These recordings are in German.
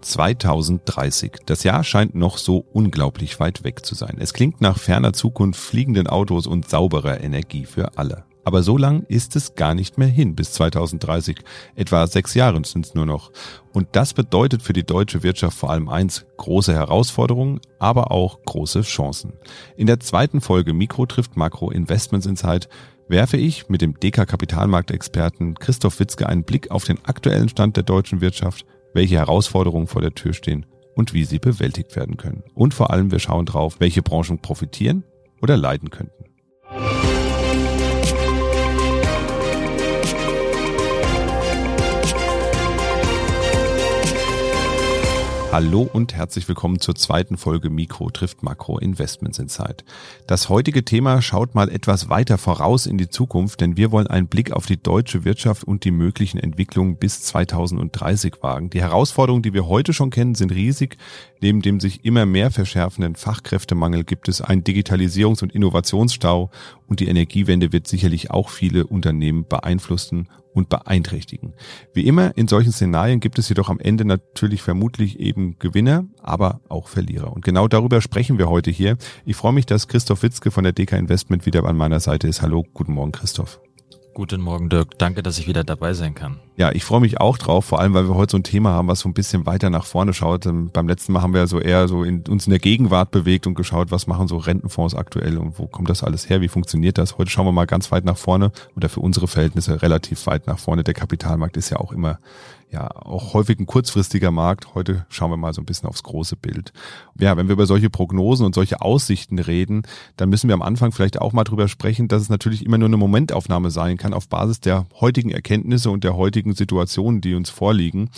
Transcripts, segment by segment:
2030. Das Jahr scheint noch so unglaublich weit weg zu sein. Es klingt nach ferner Zukunft, fliegenden Autos und sauberer Energie für alle. Aber so lang ist es gar nicht mehr hin bis 2030. Etwa sechs Jahre sind es nur noch. Und das bedeutet für die deutsche Wirtschaft vor allem eins, große Herausforderungen, aber auch große Chancen. In der zweiten Folge Mikro trifft Makro Investments Insight werfe ich mit dem DK Kapitalmarktexperten Christoph Witzke einen Blick auf den aktuellen Stand der deutschen Wirtschaft, welche Herausforderungen vor der Tür stehen und wie sie bewältigt werden können. Und vor allem wir schauen drauf, welche Branchen profitieren oder leiden könnten. Hallo und herzlich willkommen zur zweiten Folge Mikro trifft Makro Investments Insight. Das heutige Thema schaut mal etwas weiter voraus in die Zukunft, denn wir wollen einen Blick auf die deutsche Wirtschaft und die möglichen Entwicklungen bis 2030 wagen. Die Herausforderungen, die wir heute schon kennen, sind riesig. Neben dem sich immer mehr verschärfenden Fachkräftemangel gibt es einen Digitalisierungs- und Innovationsstau und die Energiewende wird sicherlich auch viele Unternehmen beeinflussen und beeinträchtigen. Wie immer in solchen Szenarien gibt es jedoch am Ende natürlich vermutlich eben Gewinner, aber auch Verlierer. Und genau darüber sprechen wir heute hier. Ich freue mich, dass Christoph Witzke von der DK Investment wieder an meiner Seite ist. Hallo, guten Morgen, Christoph. Guten Morgen, Dirk. Danke, dass ich wieder dabei sein kann. Ja, ich freue mich auch drauf, vor allem, weil wir heute so ein Thema haben, was so ein bisschen weiter nach vorne schaut. Ähm, beim letzten Mal haben wir ja so eher so in, uns in der Gegenwart bewegt und geschaut, was machen so Rentenfonds aktuell und wo kommt das alles her, wie funktioniert das. Heute schauen wir mal ganz weit nach vorne oder für unsere Verhältnisse relativ weit nach vorne. Der Kapitalmarkt ist ja auch immer ja auch häufig ein kurzfristiger Markt. Heute schauen wir mal so ein bisschen aufs große Bild. Ja, wenn wir über solche Prognosen und solche Aussichten reden, dann müssen wir am Anfang vielleicht auch mal drüber sprechen, dass es natürlich immer nur eine Momentaufnahme sein kann auf Basis der heutigen Erkenntnisse und der heutigen Situationen, die uns vorliegen.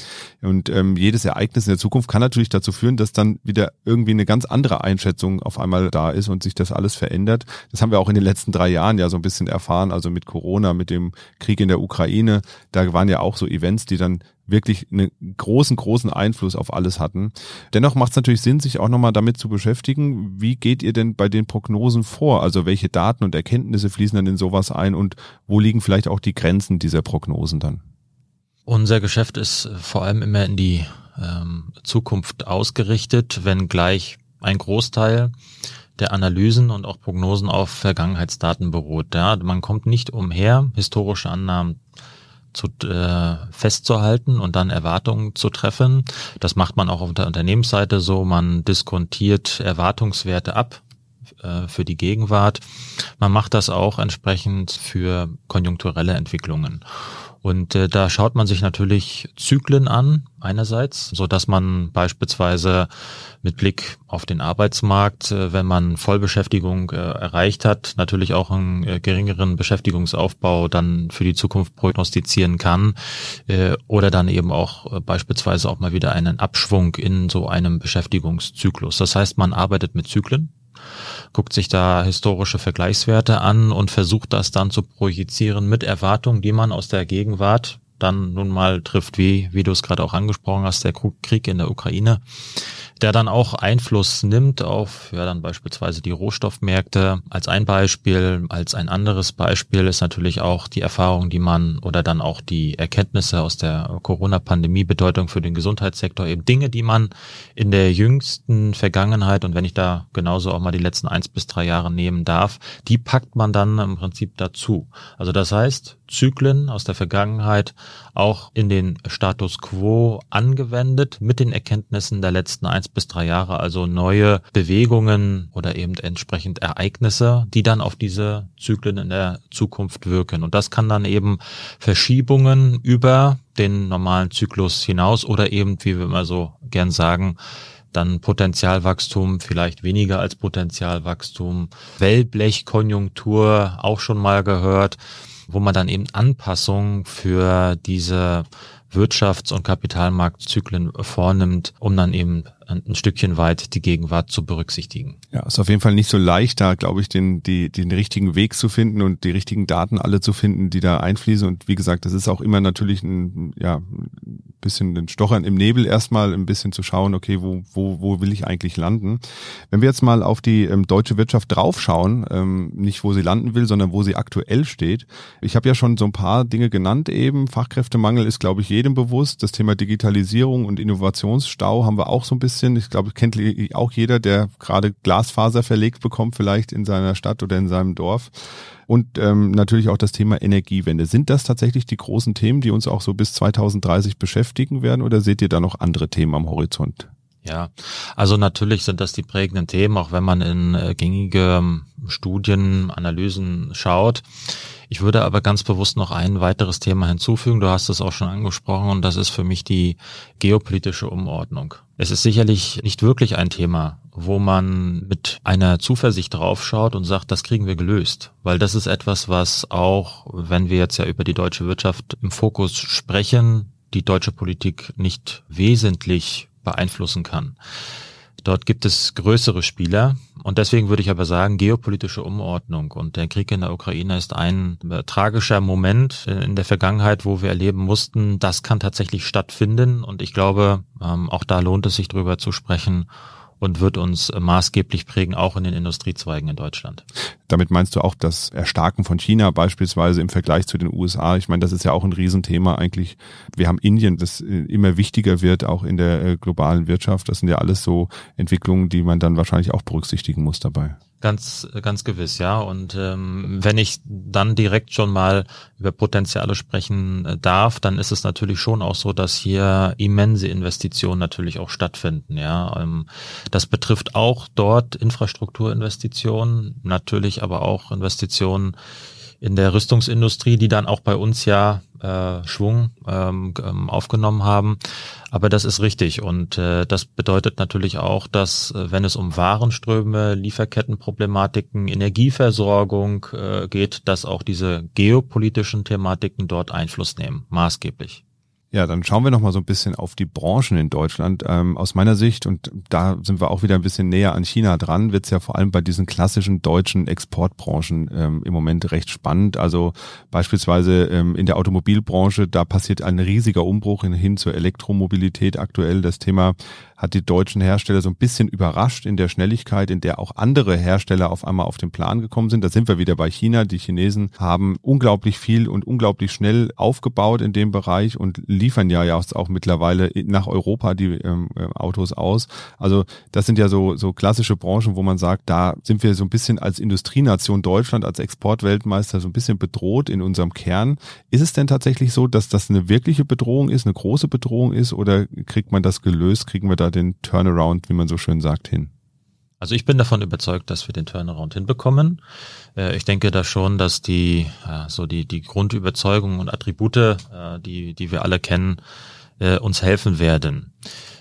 Und ähm, jedes Ereignis in der Zukunft kann natürlich dazu führen, dass dann wieder irgendwie eine ganz andere Einschätzung auf einmal da ist und sich das alles verändert. Das haben wir auch in den letzten drei Jahren ja so ein bisschen erfahren, also mit Corona, mit dem Krieg in der Ukraine. Da waren ja auch so Events, die dann wirklich einen großen, großen Einfluss auf alles hatten. Dennoch macht es natürlich Sinn, sich auch nochmal damit zu beschäftigen, wie geht ihr denn bei den Prognosen vor? Also welche Daten und Erkenntnisse fließen dann in sowas ein und wo liegen vielleicht auch die Grenzen dieser Prognosen dann? Unser Geschäft ist vor allem immer in die ähm, Zukunft ausgerichtet, wenn gleich ein Großteil der Analysen und auch Prognosen auf Vergangenheitsdaten beruht. Ja, man kommt nicht umher, historische Annahmen zu, äh, festzuhalten und dann Erwartungen zu treffen. Das macht man auch auf der Unternehmensseite so. Man diskontiert Erwartungswerte ab äh, für die Gegenwart. Man macht das auch entsprechend für konjunkturelle Entwicklungen. Und äh, da schaut man sich natürlich Zyklen an, einerseits, so dass man beispielsweise mit Blick auf den Arbeitsmarkt, äh, wenn man Vollbeschäftigung äh, erreicht hat, natürlich auch einen äh, geringeren Beschäftigungsaufbau dann für die Zukunft prognostizieren kann äh, oder dann eben auch äh, beispielsweise auch mal wieder einen Abschwung in so einem Beschäftigungszyklus. Das heißt, man arbeitet mit Zyklen guckt sich da historische Vergleichswerte an und versucht das dann zu projizieren mit Erwartungen, die man aus der Gegenwart dann nun mal trifft, wie, wie du es gerade auch angesprochen hast, der Krieg in der Ukraine der dann auch Einfluss nimmt auf ja dann beispielsweise die Rohstoffmärkte als ein Beispiel. Als ein anderes Beispiel ist natürlich auch die Erfahrung, die man oder dann auch die Erkenntnisse aus der Corona-Pandemie Bedeutung für den Gesundheitssektor, eben Dinge, die man in der jüngsten Vergangenheit und wenn ich da genauso auch mal die letzten eins bis drei Jahre nehmen darf, die packt man dann im Prinzip dazu. Also das heißt, Zyklen aus der Vergangenheit auch in den Status quo angewendet mit den Erkenntnissen der letzten eins bis drei Jahre, also neue Bewegungen oder eben entsprechend Ereignisse, die dann auf diese Zyklen in der Zukunft wirken. Und das kann dann eben Verschiebungen über den normalen Zyklus hinaus oder eben, wie wir immer so gern sagen, dann Potenzialwachstum, vielleicht weniger als Potenzialwachstum, Wellblechkonjunktur auch schon mal gehört wo man dann eben Anpassungen für diese Wirtschafts- und Kapitalmarktzyklen vornimmt, um dann eben ein Stückchen weit die Gegenwart zu berücksichtigen. Ja, ist auf jeden Fall nicht so leicht, da glaube ich, den, die, den richtigen Weg zu finden und die richtigen Daten alle zu finden, die da einfließen. Und wie gesagt, das ist auch immer natürlich ein, ja, bisschen ein Stochern im Nebel erstmal, ein bisschen zu schauen, okay, wo, wo, wo will ich eigentlich landen? Wenn wir jetzt mal auf die ähm, deutsche Wirtschaft draufschauen, ähm, nicht wo sie landen will, sondern wo sie aktuell steht. Ich habe ja schon so ein paar Dinge genannt eben. Fachkräftemangel ist, glaube ich, jedem bewusst. Das Thema Digitalisierung und Innovationsstau haben wir auch so ein bisschen bisschen. Ich glaube, kennt auch jeder, der gerade Glasfaser verlegt bekommt, vielleicht in seiner Stadt oder in seinem Dorf. Und ähm, natürlich auch das Thema Energiewende. Sind das tatsächlich die großen Themen, die uns auch so bis 2030 beschäftigen werden oder seht ihr da noch andere Themen am Horizont? Ja, also natürlich sind das die prägenden Themen, auch wenn man in äh, gängige ähm, Studien, Analysen schaut. Ich würde aber ganz bewusst noch ein weiteres Thema hinzufügen. Du hast es auch schon angesprochen und das ist für mich die geopolitische Umordnung. Es ist sicherlich nicht wirklich ein Thema, wo man mit einer Zuversicht draufschaut und sagt, das kriegen wir gelöst. Weil das ist etwas, was auch, wenn wir jetzt ja über die deutsche Wirtschaft im Fokus sprechen, die deutsche Politik nicht wesentlich beeinflussen kann. Dort gibt es größere Spieler. Und deswegen würde ich aber sagen, geopolitische Umordnung und der Krieg in der Ukraine ist ein äh, tragischer Moment in der Vergangenheit, wo wir erleben mussten, das kann tatsächlich stattfinden. Und ich glaube, ähm, auch da lohnt es sich drüber zu sprechen und wird uns maßgeblich prägen, auch in den Industriezweigen in Deutschland. Damit meinst du auch das Erstarken von China beispielsweise im Vergleich zu den USA? Ich meine, das ist ja auch ein Riesenthema eigentlich. Wir haben Indien, das äh, immer wichtiger wird, auch in der äh, globalen Wirtschaft. Das sind ja alles so Entwicklungen, die man dann wahrscheinlich auch berücksichtigen muss dabei. Ganz, ganz gewiss, ja. Und ähm, wenn ich dann direkt schon mal über Potenziale sprechen äh, darf, dann ist es natürlich schon auch so, dass hier immense Investitionen natürlich auch stattfinden, ja. Ähm, das betrifft auch dort Infrastrukturinvestitionen, natürlich aber auch Investitionen in der Rüstungsindustrie, die dann auch bei uns ja äh, Schwung ähm, ähm, aufgenommen haben. Aber das ist richtig und äh, das bedeutet natürlich auch, dass äh, wenn es um Warenströme, Lieferkettenproblematiken, Energieversorgung äh, geht, dass auch diese geopolitischen Thematiken dort Einfluss nehmen, maßgeblich. Ja, dann schauen wir noch mal so ein bisschen auf die Branchen in Deutschland. Ähm, aus meiner Sicht, und da sind wir auch wieder ein bisschen näher an China dran, wird es ja vor allem bei diesen klassischen deutschen Exportbranchen ähm, im Moment recht spannend. Also beispielsweise ähm, in der Automobilbranche, da passiert ein riesiger Umbruch hin zur Elektromobilität aktuell. Das Thema hat die deutschen Hersteller so ein bisschen überrascht in der Schnelligkeit, in der auch andere Hersteller auf einmal auf den Plan gekommen sind. Da sind wir wieder bei China. Die Chinesen haben unglaublich viel und unglaublich schnell aufgebaut in dem Bereich und liefern ja jetzt auch mittlerweile nach Europa die ähm, äh, Autos aus. Also das sind ja so, so klassische Branchen, wo man sagt, da sind wir so ein bisschen als Industrienation Deutschland, als Exportweltmeister so ein bisschen bedroht in unserem Kern. Ist es denn tatsächlich so, dass das eine wirkliche Bedrohung ist, eine große Bedrohung ist oder kriegt man das gelöst? Kriegen wir da den Turnaround, wie man so schön sagt, hin? Also ich bin davon überzeugt, dass wir den Turnaround hinbekommen. Äh, ich denke da schon, dass die so die die Grundüberzeugungen und Attribute, äh, die die wir alle kennen, äh, uns helfen werden.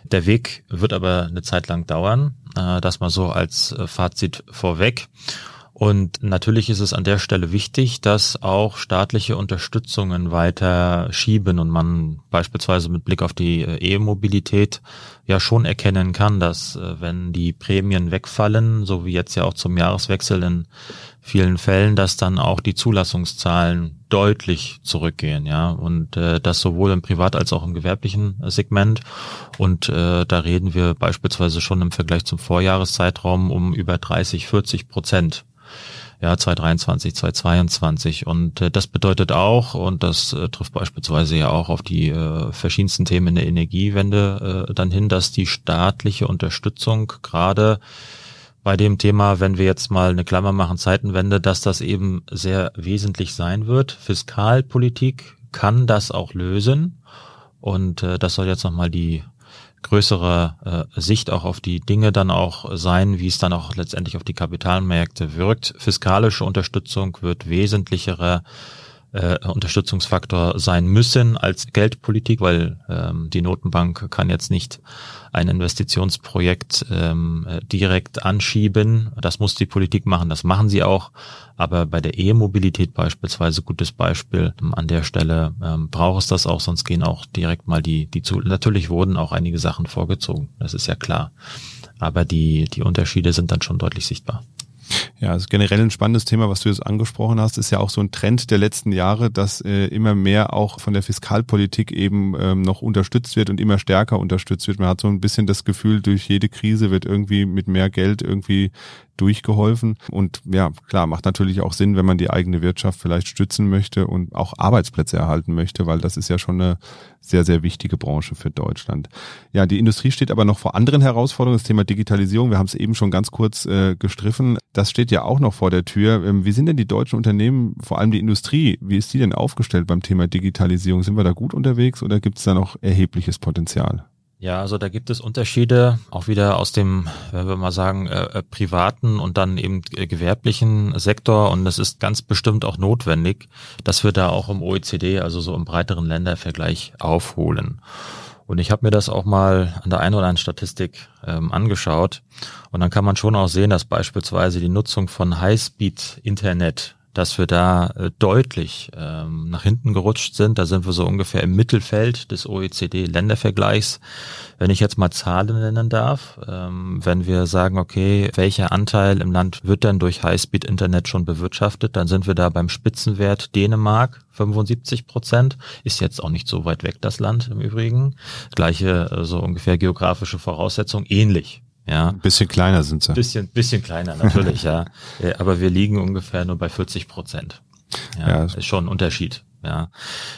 Der Weg wird aber eine Zeit lang dauern. Das mal so als Fazit vorweg. Und natürlich ist es an der Stelle wichtig, dass auch staatliche Unterstützungen weiter schieben und man beispielsweise mit Blick auf die äh, E-Mobilität ja schon erkennen kann, dass äh, wenn die Prämien wegfallen, so wie jetzt ja auch zum Jahreswechsel in vielen Fällen, dass dann auch die Zulassungszahlen deutlich zurückgehen, ja, und äh, das sowohl im Privat- als auch im gewerblichen Segment. Und äh, da reden wir beispielsweise schon im Vergleich zum Vorjahreszeitraum um über 30, 40 Prozent ja, 2023, 2022. Und äh, das bedeutet auch, und das äh, trifft beispielsweise ja auch auf die äh, verschiedensten Themen in der Energiewende äh, dann hin, dass die staatliche Unterstützung gerade bei dem Thema, wenn wir jetzt mal eine Klammer machen, Zeitenwende, dass das eben sehr wesentlich sein wird. Fiskalpolitik kann das auch lösen. Und äh, das soll jetzt nochmal die größere äh, Sicht auch auf die Dinge dann auch sein, wie es dann auch letztendlich auf die Kapitalmärkte wirkt. Fiskalische Unterstützung wird wesentlichere äh, Unterstützungsfaktor sein müssen als Geldpolitik, weil ähm, die Notenbank kann jetzt nicht ein Investitionsprojekt ähm, äh, direkt anschieben. Das muss die Politik machen, das machen sie auch. Aber bei der E-Mobilität beispielsweise, gutes Beispiel, an der Stelle ähm, braucht es das auch, sonst gehen auch direkt mal die, die zu. Natürlich wurden auch einige Sachen vorgezogen, das ist ja klar. Aber die, die Unterschiede sind dann schon deutlich sichtbar. Ja, also generell ein spannendes Thema, was du jetzt angesprochen hast, ist ja auch so ein Trend der letzten Jahre, dass äh, immer mehr auch von der Fiskalpolitik eben ähm, noch unterstützt wird und immer stärker unterstützt wird. Man hat so ein bisschen das Gefühl, durch jede Krise wird irgendwie mit mehr Geld irgendwie durchgeholfen. Und ja, klar, macht natürlich auch Sinn, wenn man die eigene Wirtschaft vielleicht stützen möchte und auch Arbeitsplätze erhalten möchte, weil das ist ja schon eine sehr, sehr wichtige Branche für Deutschland. Ja, die Industrie steht aber noch vor anderen Herausforderungen. Das Thema Digitalisierung, wir haben es eben schon ganz kurz äh, gestriffen. Das steht ja auch noch vor der Tür. Ähm, wie sind denn die deutschen Unternehmen, vor allem die Industrie, wie ist die denn aufgestellt beim Thema Digitalisierung? Sind wir da gut unterwegs oder gibt es da noch erhebliches Potenzial? Ja, also da gibt es Unterschiede, auch wieder aus dem, wenn wir mal sagen, äh, äh privaten und dann eben äh, gewerblichen Sektor. Und es ist ganz bestimmt auch notwendig, dass wir da auch im OECD, also so im breiteren Ländervergleich, aufholen. Und ich habe mir das auch mal an der einen oder anderen Statistik ähm, angeschaut. Und dann kann man schon auch sehen, dass beispielsweise die Nutzung von Highspeed-Internet dass wir da äh, deutlich ähm, nach hinten gerutscht sind. Da sind wir so ungefähr im Mittelfeld des OECD-Ländervergleichs. Wenn ich jetzt mal Zahlen nennen darf, ähm, wenn wir sagen, okay, welcher Anteil im Land wird denn durch Highspeed-Internet schon bewirtschaftet, dann sind wir da beim Spitzenwert Dänemark, 75 Prozent. Ist jetzt auch nicht so weit weg, das Land im Übrigen. Gleiche, äh, so ungefähr geografische Voraussetzung, ähnlich. Ja. Ein bisschen kleiner sind sie. Bisschen, bisschen kleiner, natürlich, ja. Äh, aber wir liegen ungefähr nur bei 40 Prozent. Ja, ja, ist schon ein Unterschied. Ja,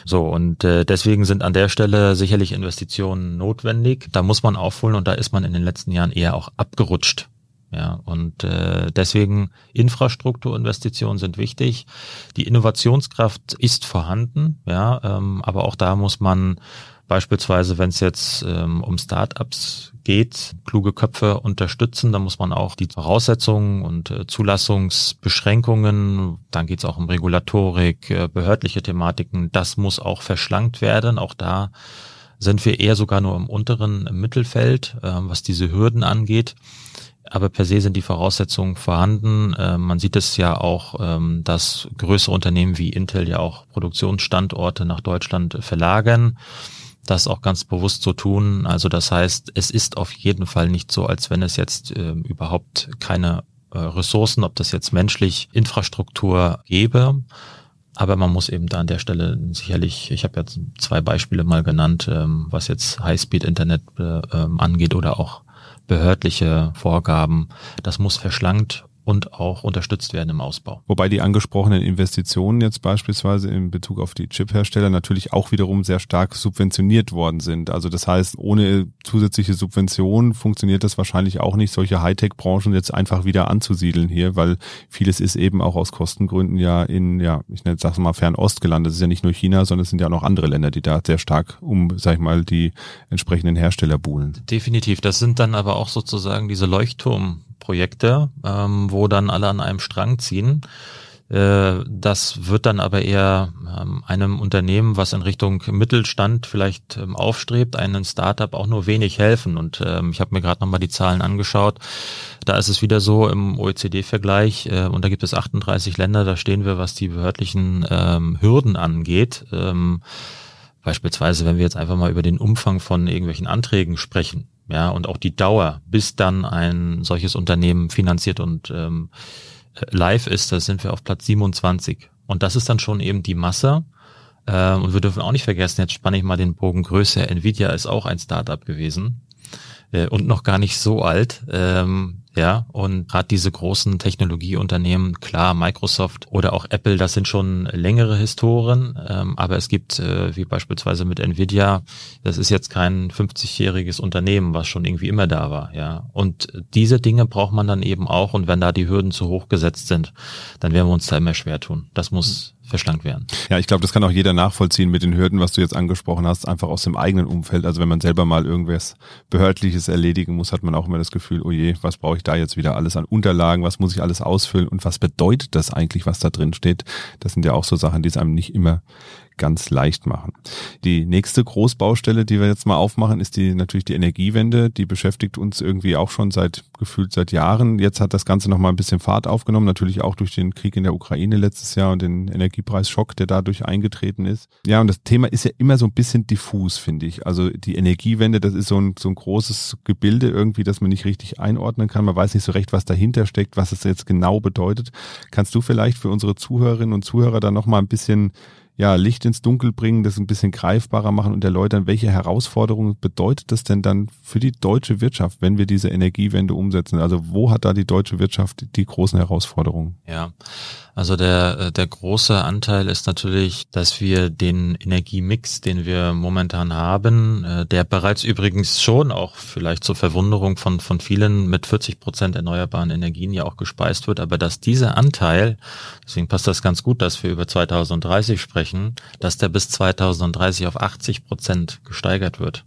so und äh, deswegen sind an der Stelle sicherlich Investitionen notwendig. Da muss man aufholen und da ist man in den letzten Jahren eher auch abgerutscht. Ja, und äh, deswegen Infrastrukturinvestitionen sind wichtig. Die Innovationskraft ist vorhanden, ja, ähm, aber auch da muss man Beispielsweise, wenn es jetzt ähm, um Startups geht, kluge Köpfe unterstützen, dann muss man auch die Voraussetzungen und äh, Zulassungsbeschränkungen, dann geht es auch um Regulatorik, äh, behördliche Thematiken, das muss auch verschlankt werden. Auch da sind wir eher sogar nur im unteren Mittelfeld, äh, was diese Hürden angeht. Aber per se sind die Voraussetzungen vorhanden. Äh, man sieht es ja auch, ähm, dass größere Unternehmen wie Intel ja auch Produktionsstandorte nach Deutschland verlagern das auch ganz bewusst so tun. Also das heißt, es ist auf jeden Fall nicht so, als wenn es jetzt äh, überhaupt keine äh, Ressourcen, ob das jetzt menschlich Infrastruktur gäbe. Aber man muss eben da an der Stelle sicherlich, ich habe jetzt zwei Beispiele mal genannt, ähm, was jetzt Highspeed-Internet äh, ähm, angeht oder auch behördliche Vorgaben. Das muss verschlankt und auch unterstützt werden im Ausbau. Wobei die angesprochenen Investitionen jetzt beispielsweise in Bezug auf die Chiphersteller natürlich auch wiederum sehr stark subventioniert worden sind. Also das heißt, ohne zusätzliche Subventionen funktioniert das wahrscheinlich auch nicht, solche Hightech-Branchen jetzt einfach wieder anzusiedeln hier, weil vieles ist eben auch aus Kostengründen ja in, ja, ich nenne es mal Fernost gelandet. Es ist ja nicht nur China, sondern es sind ja auch noch andere Länder, die da sehr stark um, sag ich mal, die entsprechenden Hersteller buhlen. Definitiv. Das sind dann aber auch sozusagen diese Leuchtturm Projekte, ähm, wo dann alle an einem Strang ziehen. Äh, das wird dann aber eher ähm, einem Unternehmen, was in Richtung Mittelstand vielleicht ähm, aufstrebt, einem Startup auch nur wenig helfen. Und ähm, ich habe mir gerade nochmal die Zahlen angeschaut. Da ist es wieder so im OECD-Vergleich, äh, und da gibt es 38 Länder, da stehen wir, was die behördlichen ähm, Hürden angeht. Ähm, beispielsweise, wenn wir jetzt einfach mal über den Umfang von irgendwelchen Anträgen sprechen ja, und auch die Dauer, bis dann ein solches Unternehmen finanziert und ähm, live ist, da sind wir auf Platz 27. Und das ist dann schon eben die Masse. Ähm, und wir dürfen auch nicht vergessen, jetzt spanne ich mal den Bogen größer, Nvidia ist auch ein Startup gewesen äh, und noch gar nicht so alt. Ähm, ja, und gerade diese großen Technologieunternehmen, klar, Microsoft oder auch Apple, das sind schon längere Historien, ähm, aber es gibt, äh, wie beispielsweise mit Nvidia, das ist jetzt kein 50-jähriges Unternehmen, was schon irgendwie immer da war, ja. Und diese Dinge braucht man dann eben auch und wenn da die Hürden zu hoch gesetzt sind, dann werden wir uns da immer schwer tun. Das muss verschlankt werden. Ja, ich glaube, das kann auch jeder nachvollziehen mit den Hürden, was du jetzt angesprochen hast, einfach aus dem eigenen Umfeld. Also wenn man selber mal irgendwas Behördliches erledigen muss, hat man auch immer das Gefühl, oh je, was brauche ich da jetzt wieder alles an Unterlagen, was muss ich alles ausfüllen und was bedeutet das eigentlich, was da drin steht? Das sind ja auch so Sachen, die es einem nicht immer ganz leicht machen. Die nächste Großbaustelle, die wir jetzt mal aufmachen, ist die natürlich die Energiewende. Die beschäftigt uns irgendwie auch schon seit gefühlt seit Jahren. Jetzt hat das Ganze noch mal ein bisschen Fahrt aufgenommen, natürlich auch durch den Krieg in der Ukraine letztes Jahr und den Energiepreisschock, der dadurch eingetreten ist. Ja, und das Thema ist ja immer so ein bisschen diffus, finde ich. Also die Energiewende, das ist so ein, so ein großes Gebilde irgendwie, das man nicht richtig einordnen kann. Man weiß nicht so recht, was dahinter steckt, was es jetzt genau bedeutet. Kannst du vielleicht für unsere Zuhörerinnen und Zuhörer da noch mal ein bisschen ja, Licht ins Dunkel bringen, das ein bisschen greifbarer machen und erläutern, welche Herausforderungen bedeutet das denn dann für die deutsche Wirtschaft, wenn wir diese Energiewende umsetzen? Also wo hat da die deutsche Wirtschaft die großen Herausforderungen? Ja, also der, äh, der große Anteil ist natürlich, dass wir den Energiemix, den wir momentan haben, äh, der bereits übrigens schon auch vielleicht zur Verwunderung von, von vielen mit 40 Prozent erneuerbaren Energien ja auch gespeist wird, aber dass dieser Anteil, deswegen passt das ganz gut, dass wir über 2030 sprechen, dass der bis 2030 auf 80 Prozent gesteigert wird.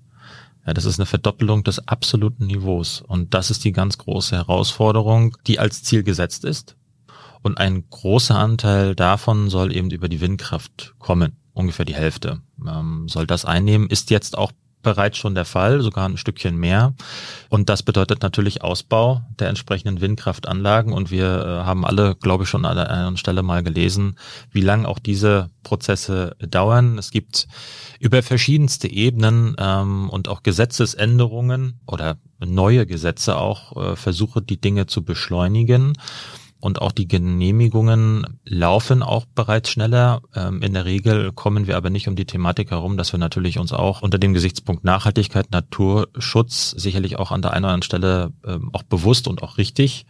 Ja, das ist eine Verdoppelung des absoluten Niveaus. Und das ist die ganz große Herausforderung, die als Ziel gesetzt ist. Und ein großer Anteil davon soll eben über die Windkraft kommen. Ungefähr die Hälfte ähm, soll das einnehmen. Ist jetzt auch bereits schon der Fall, sogar ein Stückchen mehr. Und das bedeutet natürlich Ausbau der entsprechenden Windkraftanlagen. Und wir äh, haben alle, glaube ich, schon an einer Stelle mal gelesen, wie lang auch diese Prozesse dauern. Es gibt über verschiedenste Ebenen ähm, und auch Gesetzesänderungen oder neue Gesetze auch äh, Versuche, die Dinge zu beschleunigen und auch die Genehmigungen laufen auch bereits schneller. Ähm, in der Regel kommen wir aber nicht um die Thematik herum, dass wir natürlich uns auch unter dem Gesichtspunkt Nachhaltigkeit, Naturschutz sicherlich auch an der einen oder anderen Stelle ähm, auch bewusst und auch richtig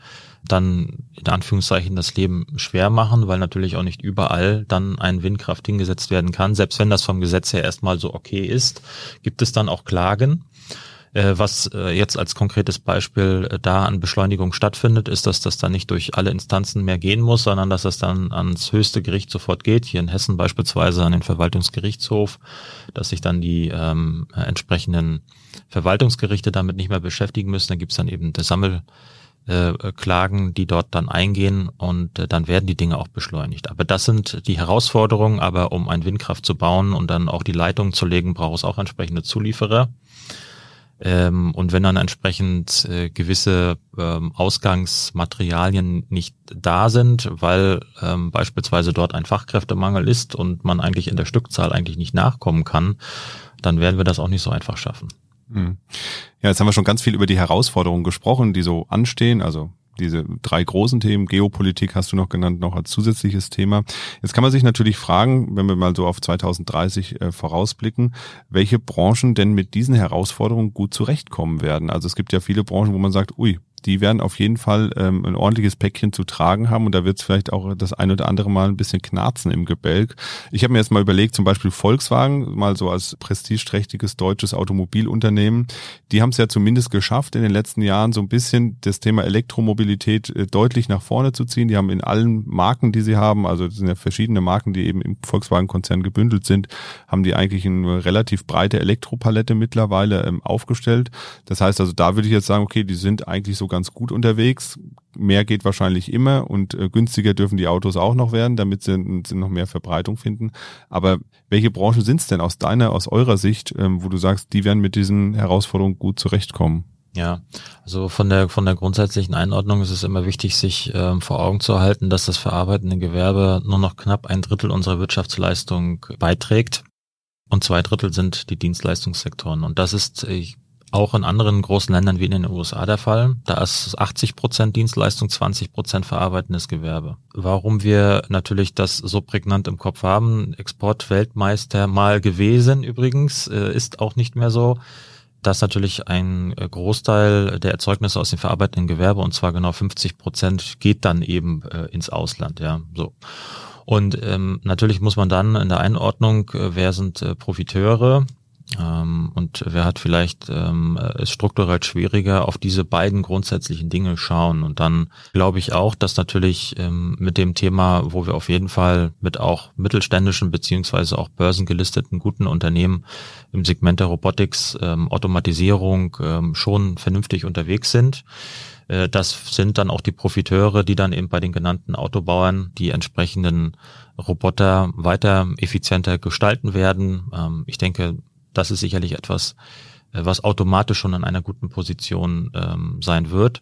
dann in Anführungszeichen das Leben schwer machen, weil natürlich auch nicht überall dann ein Windkraft hingesetzt werden kann. Selbst wenn das vom Gesetz her erstmal so okay ist, gibt es dann auch Klagen. Äh, was äh, jetzt als konkretes Beispiel äh, da an Beschleunigung stattfindet, ist, dass das dann nicht durch alle Instanzen mehr gehen muss, sondern dass es dann ans höchste Gericht sofort geht. Hier in Hessen beispielsweise an den Verwaltungsgerichtshof, dass sich dann die ähm, entsprechenden Verwaltungsgerichte damit nicht mehr beschäftigen müssen. Da gibt's dann eben der Sammel Klagen, die dort dann eingehen und dann werden die Dinge auch beschleunigt. Aber das sind die Herausforderungen, aber um ein Windkraft zu bauen und dann auch die Leitung zu legen, braucht es auch entsprechende Zulieferer. Ähm, und wenn dann entsprechend äh, gewisse ähm, Ausgangsmaterialien nicht da sind, weil ähm, beispielsweise dort ein Fachkräftemangel ist und man eigentlich in der Stückzahl eigentlich nicht nachkommen kann, dann werden wir das auch nicht so einfach schaffen. Hm. Ja, jetzt haben wir schon ganz viel über die Herausforderungen gesprochen, die so anstehen. Also diese drei großen Themen, Geopolitik hast du noch genannt, noch als zusätzliches Thema. Jetzt kann man sich natürlich fragen, wenn wir mal so auf 2030 äh, vorausblicken, welche Branchen denn mit diesen Herausforderungen gut zurechtkommen werden. Also es gibt ja viele Branchen, wo man sagt, ui, die werden auf jeden Fall ähm, ein ordentliches Päckchen zu tragen haben und da wird es vielleicht auch das ein oder andere Mal ein bisschen knarzen im Gebälk. Ich habe mir jetzt mal überlegt, zum Beispiel Volkswagen, mal so als prestigeträchtiges deutsches Automobilunternehmen, die haben es ja zumindest geschafft, in den letzten Jahren so ein bisschen das Thema Elektromobilität äh, deutlich nach vorne zu ziehen. Die haben in allen Marken, die sie haben, also das sind ja verschiedene Marken, die eben im Volkswagen-Konzern gebündelt sind, haben die eigentlich eine relativ breite Elektropalette mittlerweile ähm, aufgestellt. Das heißt also, da würde ich jetzt sagen, okay, die sind eigentlich so ganz gut unterwegs. Mehr geht wahrscheinlich immer und äh, günstiger dürfen die Autos auch noch werden, damit sie, sie noch mehr Verbreitung finden. Aber welche Branchen sind es denn aus deiner, aus eurer Sicht, ähm, wo du sagst, die werden mit diesen Herausforderungen gut zurechtkommen? Ja, also von der von der grundsätzlichen Einordnung ist es immer wichtig, sich ähm, vor Augen zu halten, dass das verarbeitende Gewerbe nur noch knapp ein Drittel unserer Wirtschaftsleistung beiträgt und zwei Drittel sind die Dienstleistungssektoren. Und das ist, ich auch in anderen großen Ländern wie in den USA der Fall. Da ist 80 Prozent Dienstleistung, 20 Prozent verarbeitendes Gewerbe. Warum wir natürlich das so prägnant im Kopf haben, Exportweltmeister mal gewesen übrigens, äh, ist auch nicht mehr so dass natürlich ein äh, Großteil der Erzeugnisse aus dem verarbeitenden Gewerbe, und zwar genau 50 Prozent, geht dann eben äh, ins Ausland, ja, so. Und ähm, natürlich muss man dann in der Einordnung, äh, wer sind äh, Profiteure, und wer hat vielleicht ähm, es strukturell schwieriger, auf diese beiden grundsätzlichen Dinge schauen. Und dann glaube ich auch, dass natürlich ähm, mit dem Thema, wo wir auf jeden Fall mit auch mittelständischen beziehungsweise auch börsengelisteten guten Unternehmen im Segment der Robotics, ähm, Automatisierung ähm, schon vernünftig unterwegs sind. Äh, das sind dann auch die Profiteure, die dann eben bei den genannten Autobauern die entsprechenden Roboter weiter effizienter gestalten werden. Ähm, ich denke, das ist sicherlich etwas, äh, was automatisch schon in einer guten Position ähm, sein wird.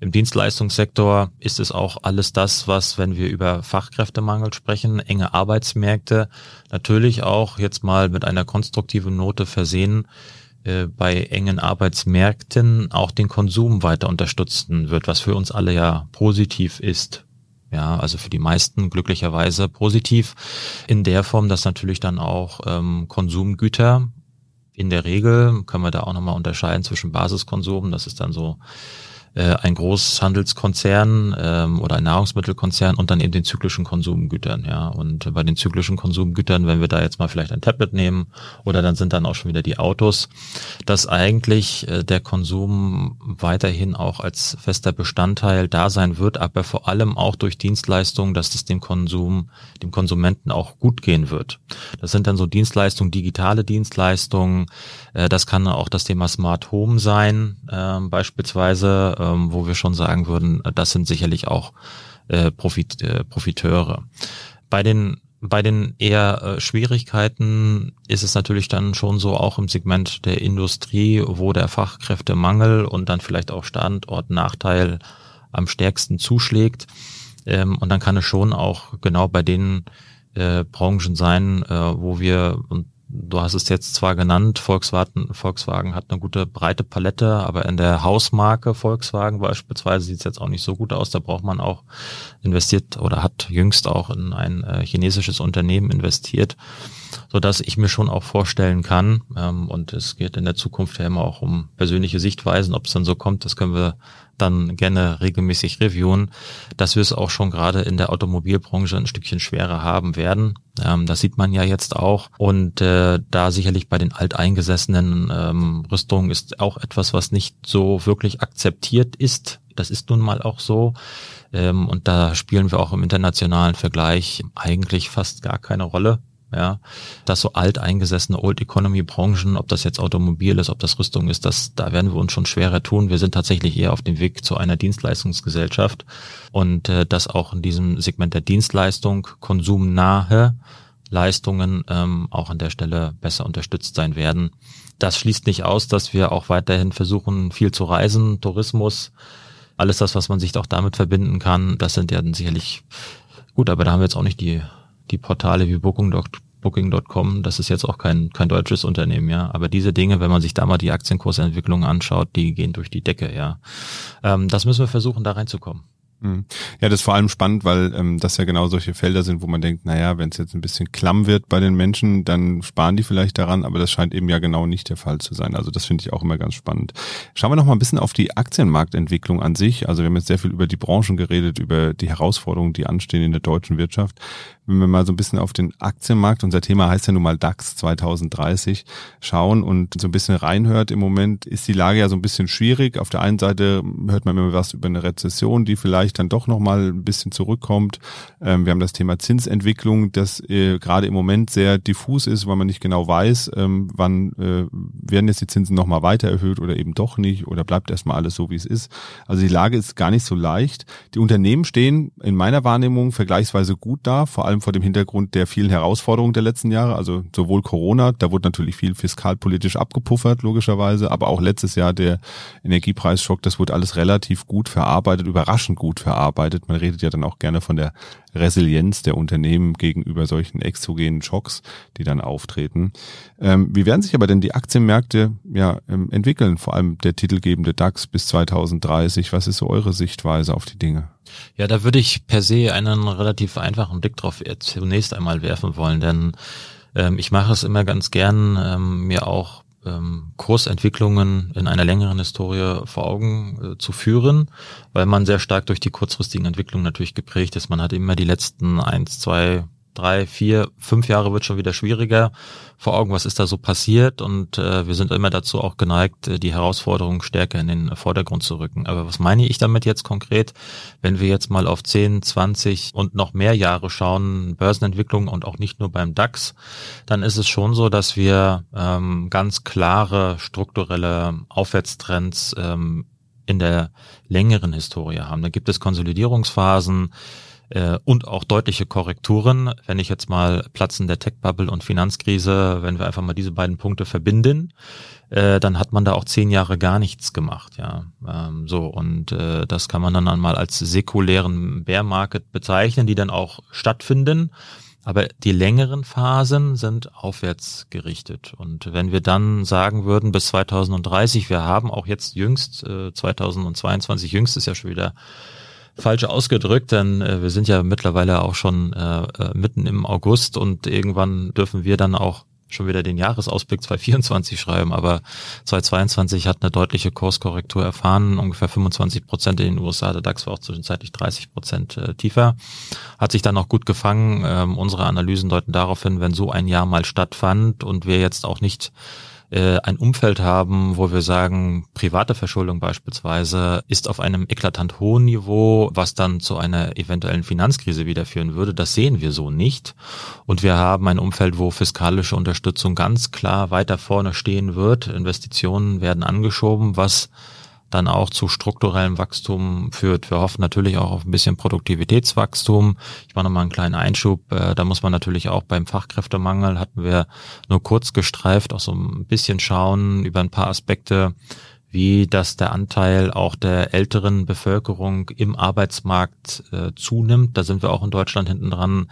Im Dienstleistungssektor ist es auch alles das, was, wenn wir über Fachkräftemangel sprechen, enge Arbeitsmärkte, natürlich auch jetzt mal mit einer konstruktiven Note versehen, äh, bei engen Arbeitsmärkten auch den Konsum weiter unterstützen wird, was für uns alle ja positiv ist. Ja, also für die meisten glücklicherweise positiv in der Form, dass natürlich dann auch ähm, Konsumgüter in der Regel können wir da auch nochmal unterscheiden zwischen Basiskonsum, das ist dann so äh, ein Großhandelskonzern ähm, oder ein Nahrungsmittelkonzern und dann eben den zyklischen Konsumgütern, ja. Und bei den zyklischen Konsumgütern, wenn wir da jetzt mal vielleicht ein Tablet nehmen oder dann sind dann auch schon wieder die Autos, dass eigentlich äh, der Konsum weiterhin auch als fester Bestandteil da sein wird, aber vor allem auch durch Dienstleistungen, dass es dem Konsum, dem Konsumenten auch gut gehen wird. Das sind dann so Dienstleistungen, digitale Dienstleistungen, äh, das kann auch das Thema Smart Home sein, äh, beispielsweise ähm, wo wir schon sagen würden, das sind sicherlich auch äh, Profit, äh, Profiteure. Bei den bei den eher äh, Schwierigkeiten ist es natürlich dann schon so auch im Segment der Industrie, wo der Fachkräftemangel und dann vielleicht auch Standortnachteil am stärksten zuschlägt. Ähm, und dann kann es schon auch genau bei den äh, Branchen sein, äh, wo wir, und du hast es jetzt zwar genannt, Volkswagen, Volkswagen hat eine gute breite Palette, aber in der Hausmarke Volkswagen beispielsweise sieht es jetzt auch nicht so gut aus. Da braucht man auch investiert oder hat jüngst auch in ein äh, chinesisches Unternehmen investiert, so dass ich mir schon auch vorstellen kann, ähm, und es geht in der Zukunft ja immer auch um persönliche Sichtweisen, ob es dann so kommt, das können wir dann gerne regelmäßig reviewen, dass wir es auch schon gerade in der Automobilbranche ein Stückchen schwerer haben werden. Ähm, das sieht man ja jetzt auch. Und äh, da sicherlich bei den alteingesessenen ähm, Rüstungen ist auch etwas, was nicht so wirklich akzeptiert ist. Das ist nun mal auch so. Ähm, und da spielen wir auch im internationalen Vergleich eigentlich fast gar keine Rolle ja, dass so alteingesessene Old Economy Branchen, ob das jetzt Automobil ist, ob das Rüstung ist, das, da werden wir uns schon schwerer tun. Wir sind tatsächlich eher auf dem Weg zu einer Dienstleistungsgesellschaft und äh, dass auch in diesem Segment der Dienstleistung konsumnahe Leistungen ähm, auch an der Stelle besser unterstützt sein werden. Das schließt nicht aus, dass wir auch weiterhin versuchen, viel zu reisen, Tourismus, alles das, was man sich auch damit verbinden kann, das sind ja dann sicherlich gut, aber da haben wir jetzt auch nicht die die Portale wie Booking.com Booking.com, das ist jetzt auch kein, kein deutsches Unternehmen, ja. Aber diese Dinge, wenn man sich da mal die Aktienkursentwicklung anschaut, die gehen durch die Decke, ja. Ähm, das müssen wir versuchen, da reinzukommen. Mhm. Ja, das ist vor allem spannend, weil ähm, das ja genau solche Felder sind, wo man denkt, naja, wenn es jetzt ein bisschen klamm wird bei den Menschen, dann sparen die vielleicht daran, aber das scheint eben ja genau nicht der Fall zu sein. Also das finde ich auch immer ganz spannend. Schauen wir noch mal ein bisschen auf die Aktienmarktentwicklung an sich. Also wir haben jetzt sehr viel über die Branchen geredet, über die Herausforderungen, die anstehen in der deutschen Wirtschaft wenn wir mal so ein bisschen auf den Aktienmarkt, unser Thema heißt ja nun mal DAX 2030, schauen und so ein bisschen reinhört, im Moment ist die Lage ja so ein bisschen schwierig. Auf der einen Seite hört man immer was über eine Rezession, die vielleicht dann doch nochmal ein bisschen zurückkommt. Ähm, wir haben das Thema Zinsentwicklung, das äh, gerade im Moment sehr diffus ist, weil man nicht genau weiß, ähm, wann äh, werden jetzt die Zinsen nochmal weiter erhöht oder eben doch nicht oder bleibt erstmal alles so, wie es ist. Also die Lage ist gar nicht so leicht. Die Unternehmen stehen in meiner Wahrnehmung vergleichsweise gut da, vor allem allem vor dem Hintergrund der vielen Herausforderungen der letzten Jahre, also sowohl Corona, da wurde natürlich viel fiskalpolitisch abgepuffert, logischerweise, aber auch letztes Jahr der Energiepreisschock, das wurde alles relativ gut verarbeitet, überraschend gut verarbeitet. Man redet ja dann auch gerne von der Resilienz der Unternehmen gegenüber solchen exogenen Schocks, die dann auftreten. Ähm, wie werden sich aber denn die Aktienmärkte ja ähm, entwickeln, vor allem der titelgebende DAX bis 2030? Was ist so eure Sichtweise auf die Dinge? Ja, da würde ich per se einen relativ einfachen Blick drauf zunächst einmal werfen wollen, denn ähm, ich mache es immer ganz gern, ähm, mir auch ähm, Kursentwicklungen in einer längeren Historie vor Augen äh, zu führen, weil man sehr stark durch die kurzfristigen Entwicklungen natürlich geprägt ist. Man hat immer die letzten eins, zwei, drei, vier, fünf Jahre wird schon wieder schwieriger vor Augen, was ist da so passiert und äh, wir sind immer dazu auch geneigt, äh, die Herausforderungen stärker in den Vordergrund zu rücken. Aber was meine ich damit jetzt konkret, wenn wir jetzt mal auf 10, 20 und noch mehr Jahre schauen, Börsenentwicklung und auch nicht nur beim DAX, dann ist es schon so, dass wir ähm, ganz klare strukturelle Aufwärtstrends ähm, in der längeren Historie haben. Da gibt es Konsolidierungsphasen, äh, und auch deutliche Korrekturen. Wenn ich jetzt mal Platzen der Tech-Bubble und Finanzkrise, wenn wir einfach mal diese beiden Punkte verbinden, äh, dann hat man da auch zehn Jahre gar nichts gemacht, ja. Ähm, so und äh, das kann man dann einmal als säkulären Bear Market bezeichnen, die dann auch stattfinden. Aber die längeren Phasen sind aufwärts gerichtet. Und wenn wir dann sagen würden, bis 2030, wir haben auch jetzt jüngst, äh, 2022 jüngst ist ja schon wieder falsch ausgedrückt, denn äh, wir sind ja mittlerweile auch schon äh, äh, mitten im August und irgendwann dürfen wir dann auch schon wieder den Jahresausblick 2024 schreiben, aber 2022 hat eine deutliche Kurskorrektur erfahren, ungefähr 25 Prozent in den USA, der DAX war auch zwischenzeitlich 30 Prozent äh, tiefer, hat sich dann auch gut gefangen. Ähm, unsere Analysen deuten darauf hin, wenn so ein Jahr mal stattfand und wir jetzt auch nicht äh, ein Umfeld haben, wo wir sagen, private Verschuldung beispielsweise ist auf einem eklatant hohen Niveau, was dann zu einer eventuellen Finanzkrise wieder führen würde. Das sehen wir so nicht. Und wir haben ein Umfeld, wo fiskalische Unterstützung ganz klar weiter vorne stehen wird. Investitionen werden angeschoben, was dann auch zu strukturellem Wachstum führt. Wir hoffen natürlich auch auf ein bisschen Produktivitätswachstum. Ich mache nochmal einen kleinen Einschub. Äh, da muss man natürlich auch beim Fachkräftemangel, hatten wir nur kurz gestreift, auch so ein bisschen schauen über ein paar Aspekte, wie dass der Anteil auch der älteren Bevölkerung im Arbeitsmarkt äh, zunimmt. Da sind wir auch in Deutschland hinten dran.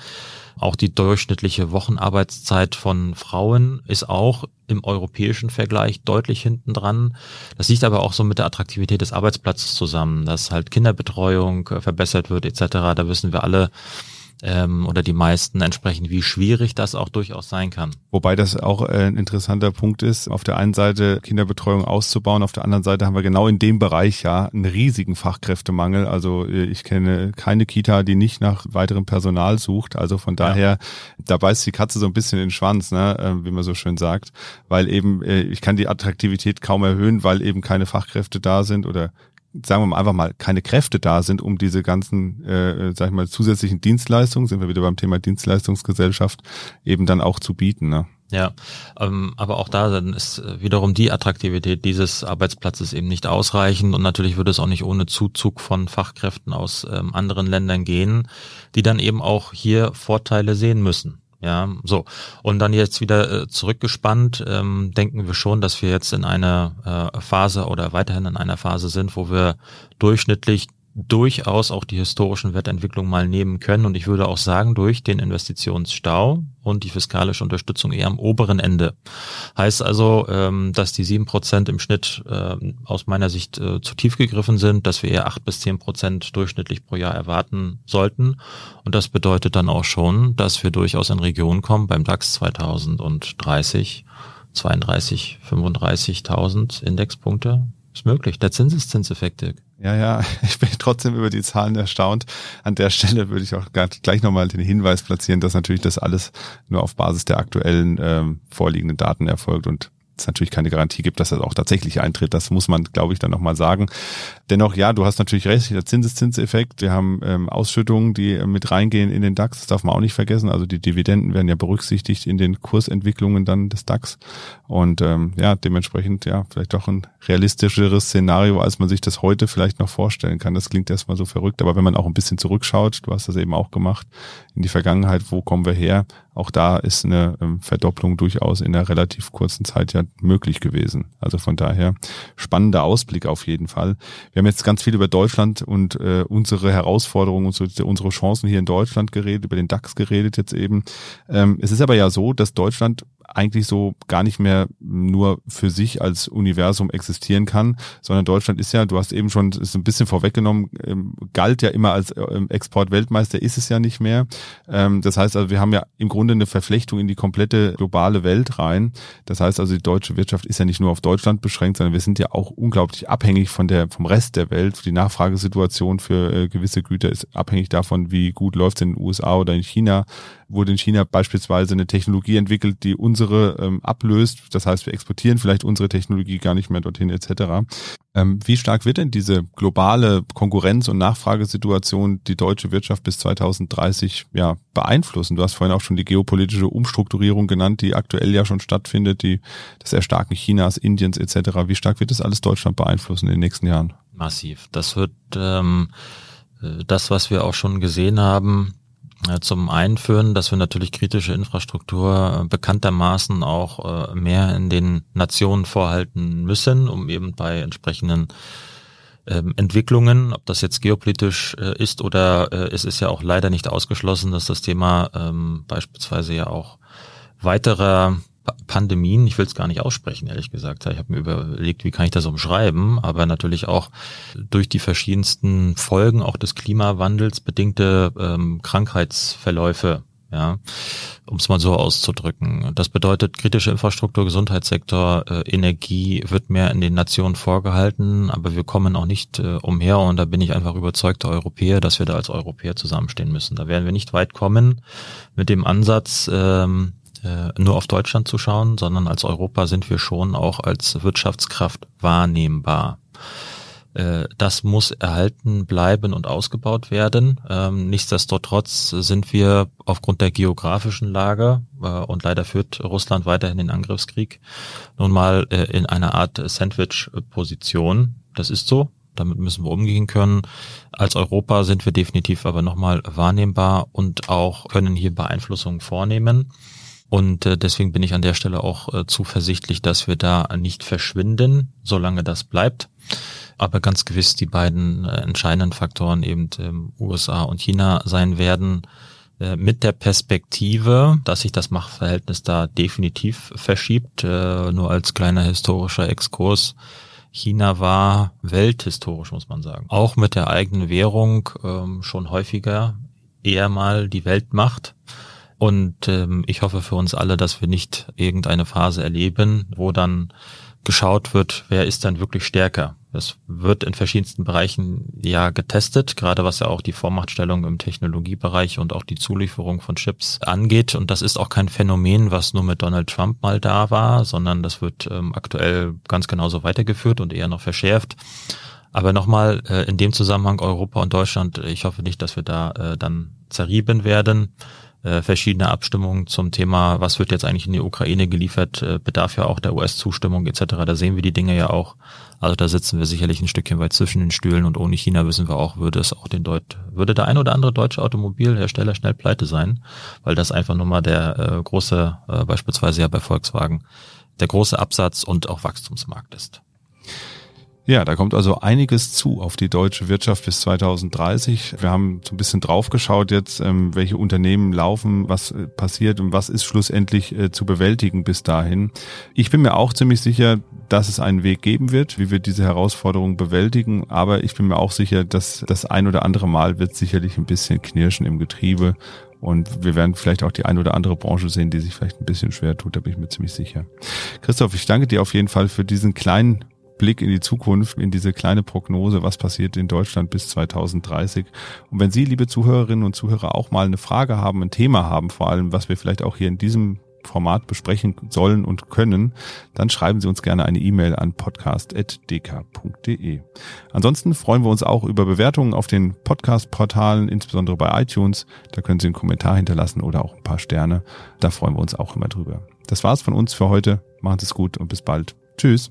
Auch die durchschnittliche Wochenarbeitszeit von Frauen ist auch im europäischen Vergleich deutlich hinten dran. Das liegt aber auch so mit der Attraktivität des Arbeitsplatzes zusammen, dass halt Kinderbetreuung äh, verbessert wird etc. Da wissen wir alle, ähm, oder die meisten entsprechend, wie schwierig das auch durchaus sein kann. Wobei das auch äh, ein interessanter Punkt ist, auf der einen Seite Kinderbetreuung auszubauen, auf der anderen Seite haben wir genau in dem Bereich ja einen riesigen Fachkräftemangel. Also äh, ich kenne keine Kita, die nicht nach weiterem Personal sucht. Also von daher, ja. da beißt die Katze so ein bisschen in den Schwanz, ne, äh, wie man so schön sagt, weil eben äh, ich kann die Attraktivität kaum erhöhen, weil eben keine Fachkräfte da sind oder sagen wir mal einfach mal, keine Kräfte da sind, um diese ganzen, äh, sag ich mal, zusätzlichen Dienstleistungen, sind wir wieder beim Thema Dienstleistungsgesellschaft, eben dann auch zu bieten. Ne? Ja, ähm, aber auch da dann ist äh, wiederum die Attraktivität dieses Arbeitsplatzes eben nicht ausreichend und natürlich würde es auch nicht ohne Zuzug von Fachkräften aus ähm, anderen Ländern gehen, die dann eben auch hier Vorteile sehen müssen. Ja, so. Und dann jetzt wieder äh, zurückgespannt, ähm, denken wir schon, dass wir jetzt in einer äh, Phase oder weiterhin in einer Phase sind, wo wir durchschnittlich durchaus auch die historischen Wertentwicklungen mal nehmen können. Und ich würde auch sagen, durch den Investitionsstau und die fiskalische Unterstützung eher am oberen Ende. Heißt also, ähm, dass die sieben Prozent im Schnitt äh, aus meiner Sicht äh, zu tief gegriffen sind, dass wir eher acht bis zehn Prozent durchschnittlich pro Jahr erwarten sollten. Und das bedeutet dann auch schon, dass wir durchaus in Regionen kommen beim DAX 2030, 32, 35.000 Indexpunkte. Ist möglich. Der Zinseszinseffekt, Dirk. Ja, ja, ich bin trotzdem über die Zahlen erstaunt. An der Stelle würde ich auch gleich nochmal den Hinweis platzieren, dass natürlich das alles nur auf Basis der aktuellen ähm, vorliegenden Daten erfolgt und es natürlich keine Garantie gibt, dass das auch tatsächlich eintritt. Das muss man, glaube ich, dann nochmal sagen. Dennoch, ja, du hast natürlich recht, der Zinseszinseffekt. Wir haben ähm, Ausschüttungen, die äh, mit reingehen in den DAX. Das darf man auch nicht vergessen. Also die Dividenden werden ja berücksichtigt in den Kursentwicklungen dann des DAX. Und ähm, ja, dementsprechend ja vielleicht doch ein realistischeres Szenario, als man sich das heute vielleicht noch vorstellen kann. Das klingt erstmal so verrückt, aber wenn man auch ein bisschen zurückschaut, du hast das eben auch gemacht, in die Vergangenheit, wo kommen wir her? Auch da ist eine ähm, Verdopplung durchaus in einer relativ kurzen Zeit ja möglich gewesen. Also von daher spannender Ausblick auf jeden Fall. Wir haben jetzt ganz viel über Deutschland und äh, unsere Herausforderungen und so, unsere Chancen hier in Deutschland geredet, über den DAX geredet jetzt eben. Ähm, es ist aber ja so, dass Deutschland eigentlich so gar nicht mehr nur für sich als Universum existieren kann, sondern Deutschland ist ja, du hast eben schon ist ein bisschen vorweggenommen, ähm, galt ja immer als ähm, Exportweltmeister, ist es ja nicht mehr. Ähm, das heißt also, wir haben ja im Grunde eine Verflechtung in die komplette globale Welt rein. Das heißt also, die deutsche Wirtschaft ist ja nicht nur auf Deutschland beschränkt, sondern wir sind ja auch unglaublich abhängig von der vom Rest der Welt. Die Nachfragesituation für äh, gewisse Güter ist abhängig davon, wie gut läuft es in den USA oder in China wurde in China beispielsweise eine Technologie entwickelt, die unsere ähm, ablöst. Das heißt, wir exportieren vielleicht unsere Technologie gar nicht mehr dorthin etc. Ähm, wie stark wird denn diese globale Konkurrenz- und Nachfragesituation die deutsche Wirtschaft bis 2030 ja, beeinflussen? Du hast vorhin auch schon die geopolitische Umstrukturierung genannt, die aktuell ja schon stattfindet, die das Erstarken Chinas, Indiens etc. Wie stark wird das alles Deutschland beeinflussen in den nächsten Jahren? Massiv. Das wird ähm, äh, das, was wir auch schon gesehen haben, äh, zum Einführen, dass wir natürlich kritische Infrastruktur äh, bekanntermaßen auch äh, mehr in den Nationen vorhalten müssen, um eben bei entsprechenden ähm, Entwicklungen, ob das jetzt geopolitisch ist oder es ist ja auch leider nicht ausgeschlossen, dass das Thema ähm, beispielsweise ja auch weiterer Pandemien, ich will es gar nicht aussprechen, ehrlich gesagt. Ich habe mir überlegt, wie kann ich das umschreiben, aber natürlich auch durch die verschiedensten Folgen auch des Klimawandels bedingte ähm, Krankheitsverläufe, ja, um es mal so auszudrücken. Das bedeutet, kritische Infrastruktur, Gesundheitssektor, äh, Energie wird mehr in den Nationen vorgehalten, aber wir kommen auch nicht äh, umher und da bin ich einfach überzeugter Europäer, dass wir da als Europäer zusammenstehen müssen. Da werden wir nicht weit kommen mit dem Ansatz, ähm, äh, nur auf Deutschland zu schauen, sondern als Europa sind wir schon auch als Wirtschaftskraft wahrnehmbar. Äh, das muss erhalten bleiben und ausgebaut werden. Ähm, nichtsdestotrotz sind wir aufgrund der geografischen Lage äh, und leider führt Russland weiterhin den Angriffskrieg nun mal in einer Art Sandwich-Position. Das ist so. Damit müssen wir umgehen können. Als Europa sind wir definitiv aber nochmal wahrnehmbar und auch können hier Beeinflussungen vornehmen. Und äh, deswegen bin ich an der Stelle auch äh, zuversichtlich, dass wir da nicht verschwinden, solange das bleibt. Aber ganz gewiss die beiden äh, entscheidenden Faktoren eben ähm, USA und China sein werden, äh, mit der Perspektive, dass sich das Machtverhältnis da definitiv verschiebt. Äh, nur als kleiner historischer Exkurs. China war welthistorisch, muss man sagen. Auch mit der eigenen Währung ähm, schon häufiger eher mal die Weltmacht und ähm, ich hoffe für uns alle, dass wir nicht irgendeine Phase erleben, wo dann geschaut wird, wer ist dann wirklich stärker. Das wird in verschiedensten Bereichen ja getestet, gerade was ja auch die Vormachtstellung im Technologiebereich und auch die Zulieferung von Chips angeht. Und das ist auch kein Phänomen, was nur mit Donald Trump mal da war, sondern das wird ähm, aktuell ganz genauso weitergeführt und eher noch verschärft. Aber nochmal äh, in dem Zusammenhang Europa und Deutschland, ich hoffe nicht, dass wir da äh, dann zerrieben werden äh, verschiedene Abstimmungen zum Thema, was wird jetzt eigentlich in die Ukraine geliefert, äh, bedarf ja auch der US-Zustimmung etc. Da sehen wir die Dinge ja auch. Also da sitzen wir sicherlich ein Stückchen weit zwischen den Stühlen und ohne China wissen wir auch, würde es auch den Deut würde der ein oder andere deutsche Automobilhersteller schnell pleite sein, weil das einfach nur mal der äh, große, äh, beispielsweise ja bei Volkswagen, der große Absatz und auch Wachstumsmarkt ist. Ja, da kommt also einiges zu auf die deutsche Wirtschaft bis 2030. Wir haben so ein bisschen draufgeschaut jetzt, ähm, welche Unternehmen laufen, was äh, passiert und was ist schlussendlich äh, zu bewältigen bis dahin. Ich bin mir auch ziemlich sicher, dass es einen Weg geben wird, wie wir diese Herausforderungen bewältigen. Aber ich bin mir auch sicher, dass das ein oder andere Mal wird sicherlich ein bisschen knirschen im Getriebe. Und wir werden vielleicht auch die ein oder andere Branche sehen, die sich vielleicht ein bisschen schwer tut, da bin ich mir ziemlich sicher. Christoph, ich danke dir auf jeden Fall für diesen kleinen Blick in die Zukunft, in diese kleine Prognose, was passiert in Deutschland bis 2030. Und wenn Sie, liebe Zuhörerinnen und Zuhörer, auch mal eine Frage haben, ein Thema haben, vor allem, was wir vielleicht auch hier in diesem Format besprechen sollen und können, dann schreiben Sie uns gerne eine E-Mail an podcast.dk.de. Ansonsten freuen wir uns auch über Bewertungen auf den Podcast-Portalen, insbesondere bei iTunes. Da können Sie einen Kommentar hinterlassen oder auch ein paar Sterne. Da freuen wir uns auch immer drüber. Das war's von uns für heute. Machen Sie es gut und bis bald. Tschüss.